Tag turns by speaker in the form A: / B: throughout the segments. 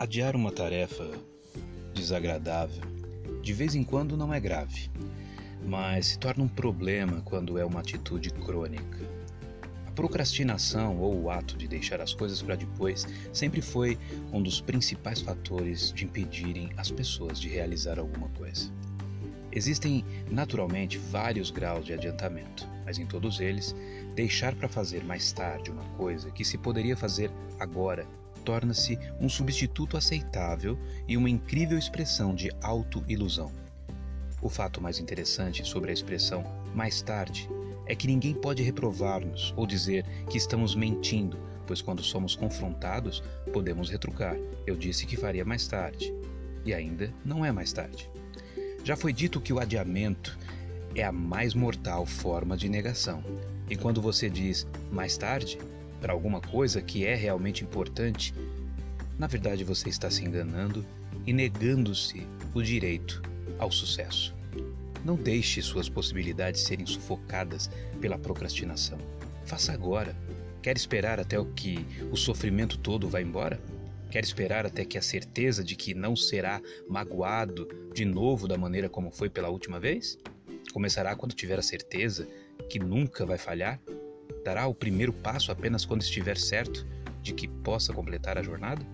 A: Adiar uma tarefa desagradável de vez em quando não é grave, mas se torna um problema quando é uma atitude crônica. A procrastinação ou o ato de deixar as coisas para depois sempre foi um dos principais fatores de impedirem as pessoas de realizar alguma coisa. Existem naturalmente vários graus de adiantamento, mas em todos eles, deixar para fazer mais tarde uma coisa que se poderia fazer agora torna-se um substituto aceitável e uma incrível expressão de auto-ilusão. O fato mais interessante sobre a expressão mais tarde é que ninguém pode reprovar-nos ou dizer que estamos mentindo, pois quando somos confrontados, podemos retrucar: eu disse que faria mais tarde. E ainda não é mais tarde. Já foi dito que o adiamento é a mais mortal forma de negação. E quando você diz mais tarde, para alguma coisa que é realmente importante, na verdade você está se enganando e negando-se o direito ao sucesso. Não deixe suas possibilidades serem sufocadas pela procrastinação. Faça agora. Quer esperar até o que o sofrimento todo vá embora? Quer esperar até que a certeza de que não será magoado de novo da maneira como foi pela última vez? Começará quando tiver a certeza que nunca vai falhar? Dará o primeiro passo apenas quando estiver certo de que possa completar a jornada?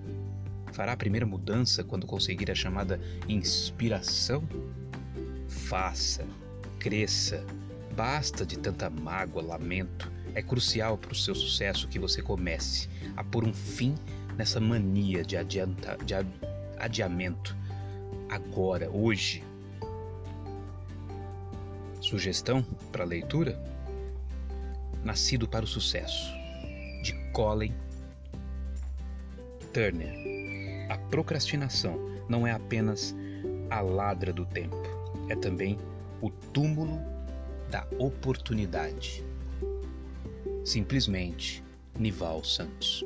A: Fará a primeira mudança quando conseguir a chamada inspiração? Faça, cresça, basta de tanta mágoa, lamento. É crucial para o seu sucesso que você comece a pôr um fim nessa mania de, adianta, de adiamento. Agora, hoje. Sugestão para leitura? Nascido para o Sucesso, de Colin Turner. A procrastinação não é apenas a ladra do tempo, é também o túmulo da oportunidade. Simplesmente Nival Santos.